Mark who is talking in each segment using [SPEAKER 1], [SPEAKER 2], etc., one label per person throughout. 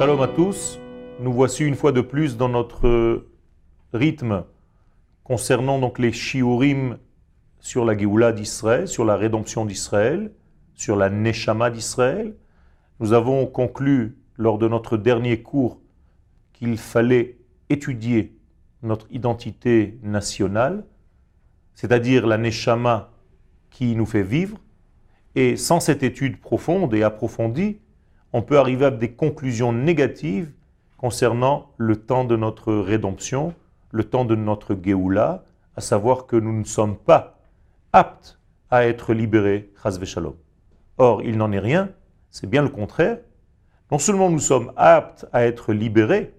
[SPEAKER 1] Shalom à tous. Nous voici une fois de plus dans notre rythme concernant donc les shiurim sur la Géoula d'Israël, sur la rédemption d'Israël, sur la Neshama d'Israël. Nous avons conclu lors de notre dernier cours qu'il fallait étudier notre identité nationale, c'est-à-dire la Neshama qui nous fait vivre, et sans cette étude profonde et approfondie, on peut arriver à des conclusions négatives concernant le temps de notre rédemption, le temps de notre Géoula, à savoir que nous ne sommes pas aptes à être libérés, Shalom. Or, il n'en est rien, c'est bien le contraire. Non seulement nous sommes aptes à être libérés,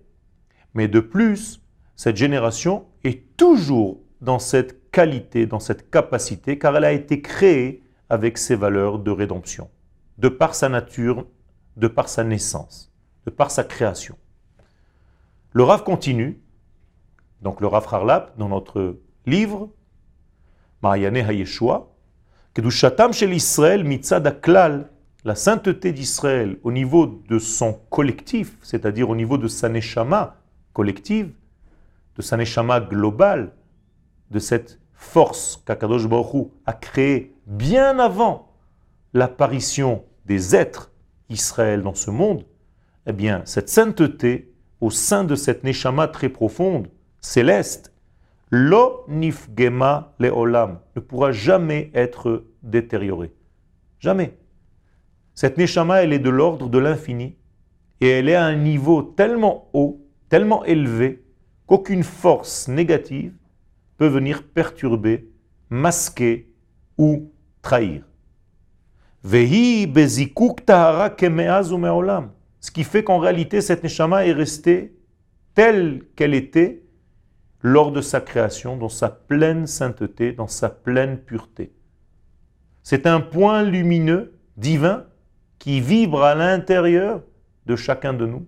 [SPEAKER 1] mais de plus, cette génération est toujours dans cette qualité, dans cette capacité, car elle a été créée avec ses valeurs de rédemption, de par sa nature, de par sa naissance, de par sa création. Le Rav continue, donc le Rav Harlap, dans notre livre, Mariane Hayeshua, Kedushatam shel Israël mitzad aklal, la sainteté d'Israël au niveau de son collectif, c'est-à-dire au niveau de sa neshama collective, de sa neshama globale, de cette force qu'Akadosh Baruch a créée bien avant l'apparition des êtres Israël dans ce monde, eh bien, cette sainteté, au sein de cette neshama très profonde, céleste, lo nifgema leolam, ne pourra jamais être détériorée. Jamais. Cette neshama, elle est de l'ordre de l'infini, et elle est à un niveau tellement haut, tellement élevé, qu'aucune force négative peut venir perturber, masquer ou trahir. Ce qui fait qu'en réalité, cette neshama est restée telle qu'elle était lors de sa création, dans sa pleine sainteté, dans sa pleine pureté. C'est un point lumineux, divin, qui vibre à l'intérieur de chacun de nous.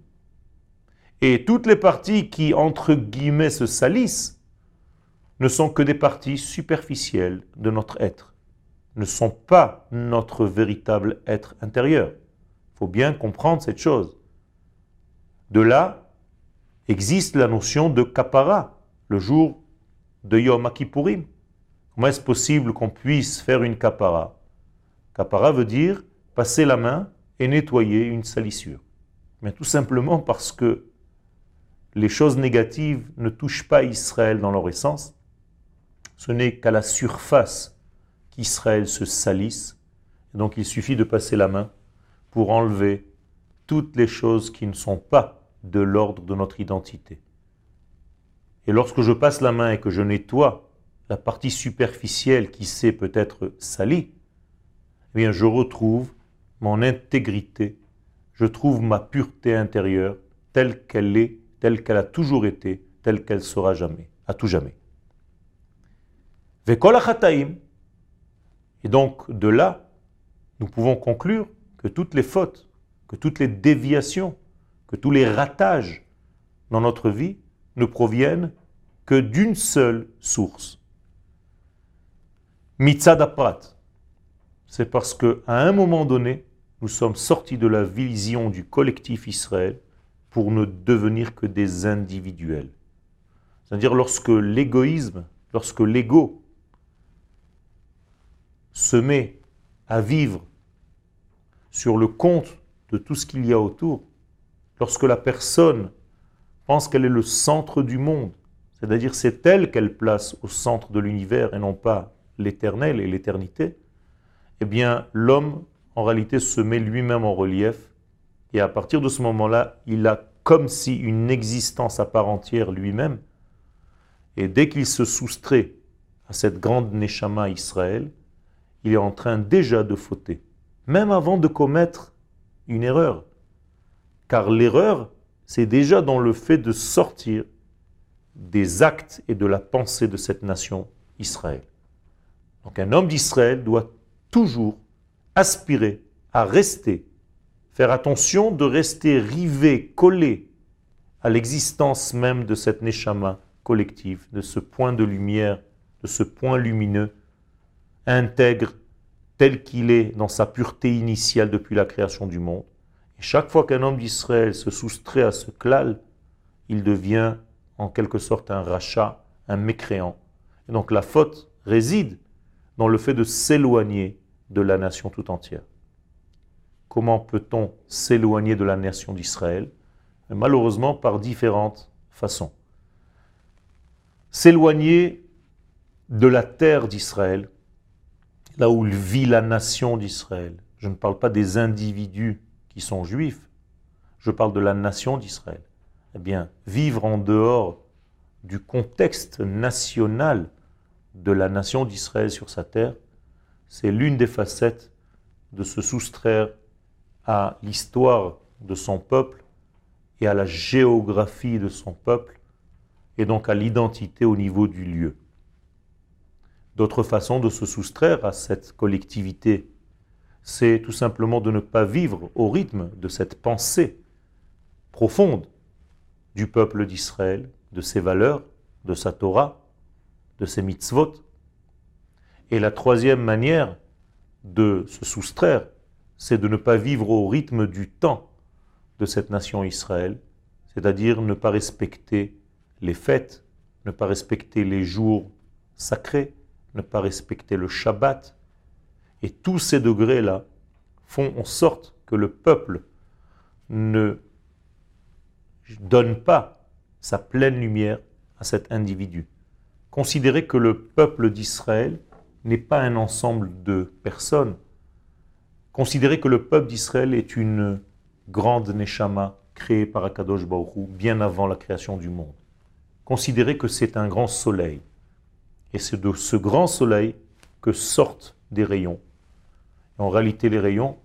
[SPEAKER 1] Et toutes les parties qui, entre guillemets, se salissent, ne sont que des parties superficielles de notre être, ne sont pas notre véritable être intérieur. Il faut bien comprendre cette chose. De là existe la notion de kapara, le jour de Yom Kippourim. Comment est-ce possible qu'on puisse faire une kapara? Kapara veut dire passer la main et nettoyer une salissure. Mais tout simplement parce que les choses négatives ne touchent pas Israël dans leur essence, ce n'est qu'à la surface qu'Israël se salisse. Et donc il suffit de passer la main pour enlever toutes les choses qui ne sont pas de l'ordre de notre identité. Et lorsque je passe la main et que je nettoie la partie superficielle qui s'est peut-être salie, eh bien je retrouve mon intégrité, je trouve ma pureté intérieure telle qu'elle est, telle qu'elle a toujours été, telle qu'elle sera jamais, à tout jamais. Et donc, de là, nous pouvons conclure que toutes les fautes, que toutes les déviations, que tous les ratages dans notre vie ne proviennent que d'une seule source. Mitzadaprat. C'est parce qu'à un moment donné, nous sommes sortis de la vision du collectif Israël pour ne devenir que des individuels. C'est-à-dire lorsque l'égoïsme, lorsque l'ego se met à vivre sur le compte de tout ce qu'il y a autour, lorsque la personne pense qu'elle est le centre du monde, c'est-à-dire c'est elle qu'elle place au centre de l'univers et non pas l'éternel et l'éternité, eh bien l'homme en réalité se met lui-même en relief et à partir de ce moment-là, il a comme si une existence à part entière lui-même et dès qu'il se soustrait à cette grande Neshama Israël, il est en train déjà de fauter, même avant de commettre une erreur. Car l'erreur, c'est déjà dans le fait de sortir des actes et de la pensée de cette nation Israël. Donc un homme d'Israël doit toujours aspirer à rester, faire attention de rester rivé, collé à l'existence même de cette Neshama collective, de ce point de lumière, de ce point lumineux intègre tel qu'il est dans sa pureté initiale depuis la création du monde. Et chaque fois qu'un homme d'Israël se soustrait à ce klal, il devient en quelque sorte un rachat, un mécréant. Et donc la faute réside dans le fait de s'éloigner de la nation tout entière. Comment peut-on s'éloigner de la nation d'Israël? Malheureusement par différentes façons. S'éloigner de la terre d'Israël, là où vit la nation d'Israël. Je ne parle pas des individus qui sont juifs, je parle de la nation d'Israël. Eh bien, vivre en dehors du contexte national de la nation d'Israël sur sa terre, c'est l'une des facettes de se soustraire à l'histoire de son peuple et à la géographie de son peuple, et donc à l'identité au niveau du lieu. D'autres façons de se soustraire à cette collectivité, c'est tout simplement de ne pas vivre au rythme de cette pensée profonde du peuple d'Israël, de ses valeurs, de sa Torah, de ses mitzvot. Et la troisième manière de se soustraire, c'est de ne pas vivre au rythme du temps de cette nation Israël, c'est-à-dire ne pas respecter les fêtes, ne pas respecter les jours sacrés, ne pas respecter le Shabbat. Et tous ces degrés-là font en sorte que le peuple ne donne pas sa pleine lumière à cet individu. Considérez que le peuple d'Israël n'est pas un ensemble de personnes. Considérez que le peuple d'Israël est une grande Neshama créée par Akadosh Baruch bien avant la création du monde. Considérez que c'est un grand soleil. Et c'est de ce grand soleil que sortent des rayons. En réalité, les rayons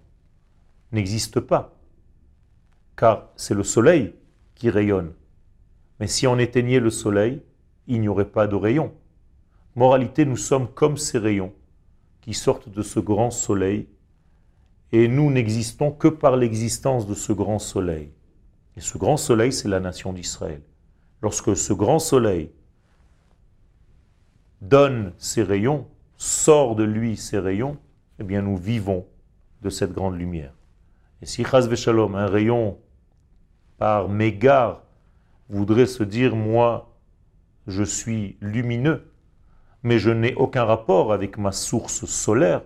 [SPEAKER 1] n'existent pas, car c'est le soleil qui rayonne. Mais si on éteignait le soleil, il n'y aurait pas de rayons. Moralité, nous sommes comme ces rayons qui sortent de ce grand soleil, et nous n'existons que par l'existence de ce grand soleil. Et ce grand soleil, c'est la nation d'Israël. Lorsque ce grand soleil donne ses rayons, sort de lui ses rayons, eh bien nous vivons de cette grande lumière. Et si Chaz Shalom, un rayon par mégare, voudrait se dire, moi, je suis lumineux, mais je n'ai aucun rapport avec ma source solaire,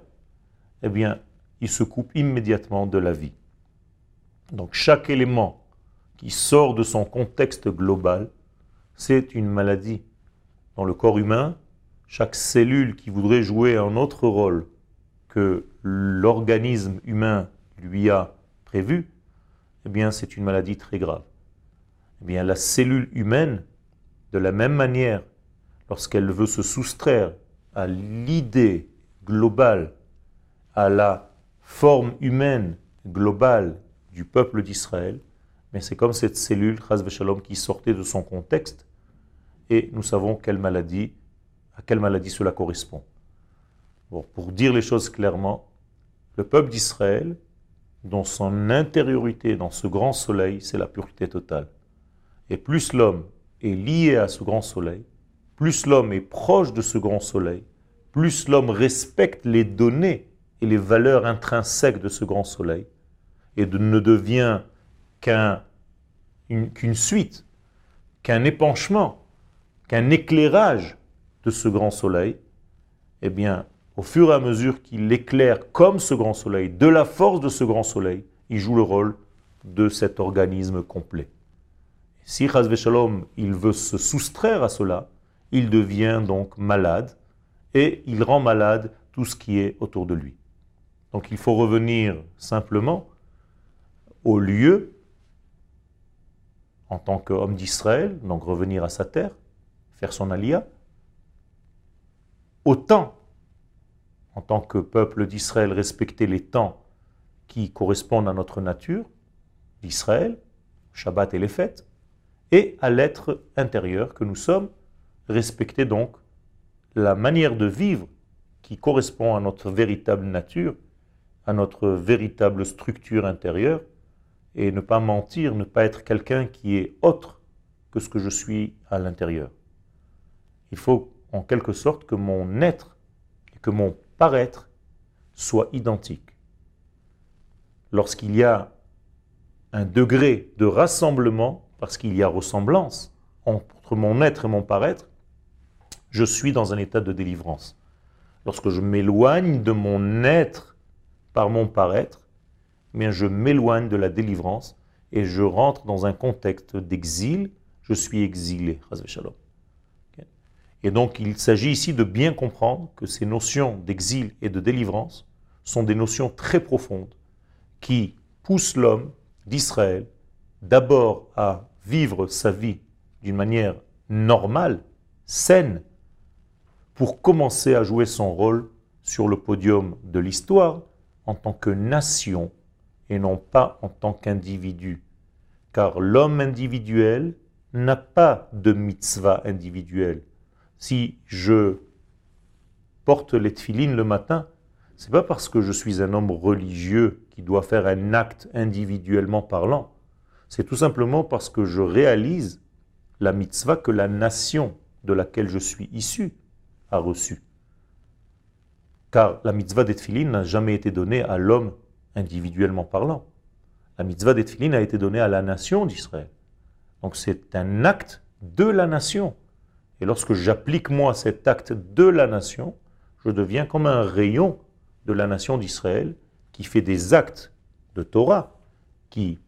[SPEAKER 1] eh bien, il se coupe immédiatement de la vie. Donc chaque élément qui sort de son contexte global, c'est une maladie. Dans le corps humain, chaque cellule qui voudrait jouer un autre rôle que l'organisme humain lui a prévu, eh bien c'est une maladie très grave. Eh bien la cellule humaine, de la même manière, lorsqu'elle veut se soustraire à l'idée globale, à la forme humaine globale du peuple d'Israël, mais c'est comme cette cellule, Shalom, qui sortait de son contexte, et nous savons quelle maladie, à quelle maladie cela correspond. pour dire les choses clairement, le peuple d'Israël dans son intériorité, dans ce grand soleil, c'est la pureté totale. Et plus l'homme est lié à ce grand soleil, plus l'homme est proche de ce grand soleil, plus l'homme respecte les données et les valeurs intrinsèques de ce grand soleil, et ne devient qu'une suite, qu'un épanchement, qu'un éclairage de ce grand soleil, eh bien, au fur et à mesure qu'il éclaire comme ce grand soleil, de la force de ce grand soleil, il joue le rôle de cet organisme complet. Si Shalom, il veut se soustraire à cela, il devient donc malade et il rend malade tout ce qui est autour de lui. Donc il faut revenir simplement au lieu en tant qu'homme d'Israël, donc revenir à sa terre, faire son alia, au temps en tant que peuple d'Israël, respecter les temps qui correspondent à notre nature, d'Israël, Shabbat et les fêtes, et à l'être intérieur que nous sommes, respecter donc la manière de vivre qui correspond à notre véritable nature, à notre véritable structure intérieure, et ne pas mentir, ne pas être quelqu'un qui est autre que ce que je suis à l'intérieur. Il faut en quelque sorte que mon être, que mon paraître soit identique. Lorsqu'il y a un degré de rassemblement, parce qu'il y a ressemblance entre mon être et mon paraître, je suis dans un état de délivrance. Lorsque je m'éloigne de mon être par mon paraître, eh bien je m'éloigne de la délivrance et je rentre dans un contexte d'exil, je suis exilé. Et donc il s'agit ici de bien comprendre que ces notions d'exil et de délivrance sont des notions très profondes qui poussent l'homme d'Israël d'abord à vivre sa vie d'une manière normale, saine, pour commencer à jouer son rôle sur le podium de l'histoire en tant que nation et non pas en tant qu'individu. Car l'homme individuel n'a pas de mitzvah individuelle. Si je porte les tfilines le matin, c'est pas parce que je suis un homme religieux qui doit faire un acte individuellement parlant. C'est tout simplement parce que je réalise la mitzvah que la nation de laquelle je suis issu a reçue. Car la mitzvah des n'a jamais été donnée à l'homme individuellement parlant. La mitzvah des a été donnée à la nation d'Israël. Donc c'est un acte de la nation. Et lorsque j'applique moi cet acte de la nation, je deviens comme un rayon de la nation d'Israël qui fait des actes de Torah, qui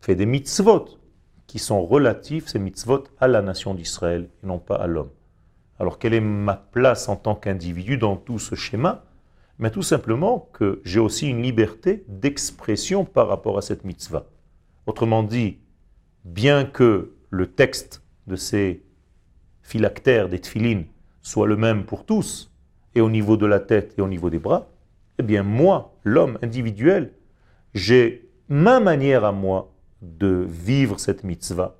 [SPEAKER 1] fait des mitzvot, qui sont relatifs, ces mitzvot, à la nation d'Israël et non pas à l'homme. Alors quelle est ma place en tant qu'individu dans tout ce schéma? Mais tout simplement que j'ai aussi une liberté d'expression par rapport à cette mitzvah. Autrement dit, bien que le texte de ces phylactères, des tfilines, soit le même pour tous, et au niveau de la tête et au niveau des bras, eh bien moi, l'homme individuel, j'ai ma manière à moi de vivre cette mitzvah,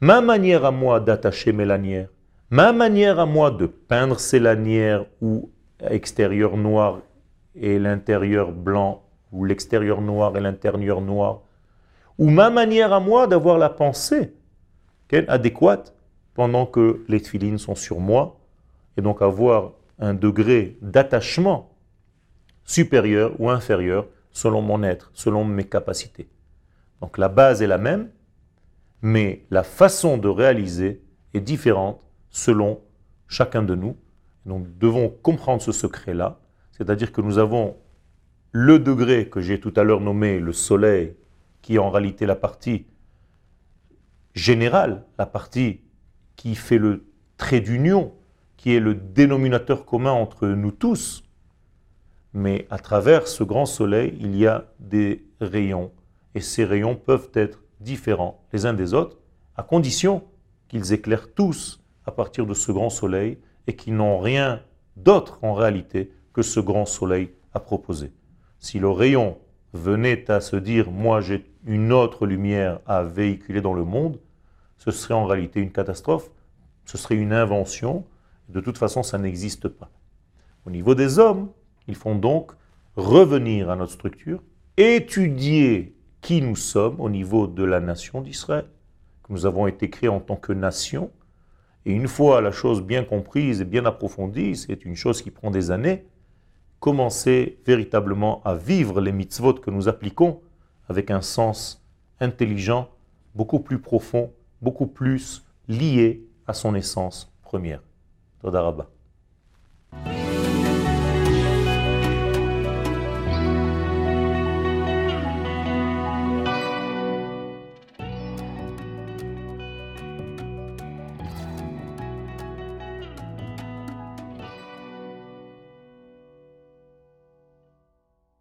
[SPEAKER 1] ma manière à moi d'attacher mes lanières, ma manière à moi de peindre ces lanières ou extérieur noir et l'intérieur blanc, ou l'extérieur noir et l'intérieur noir, ou ma manière à moi d'avoir la pensée adéquate pendant que les tfilines sont sur moi, et donc avoir un degré d'attachement supérieur ou inférieur selon mon être, selon mes capacités. Donc la base est la même, mais la façon de réaliser est différente selon chacun de nous. Donc devons comprendre ce secret-là, c'est-à-dire que nous avons le degré que j'ai tout à l'heure nommé le soleil, qui est en réalité la partie générale, la partie qui fait le trait d'union, qui est le dénominateur commun entre nous tous, mais à travers ce grand soleil, il y a des rayons. Et ces rayons peuvent être différents les uns des autres, à condition qu'ils éclairent tous à partir de ce grand soleil et qu'ils n'ont rien d'autre en réalité que ce grand soleil à proposer. Si le rayon venait à se dire, moi j'ai une autre lumière à véhiculer dans le monde, ce serait en réalité une catastrophe, ce serait une invention, de toute façon ça n'existe pas. Au niveau des hommes, ils font donc revenir à notre structure, étudier qui nous sommes au niveau de la nation d'Israël, que nous avons été créés en tant que nation, et une fois la chose bien comprise et bien approfondie, c'est une chose qui prend des années, commencer véritablement à vivre les mitzvot que nous appliquons avec un sens intelligent, beaucoup plus profond, beaucoup plus lié à son essence première. Todarabah.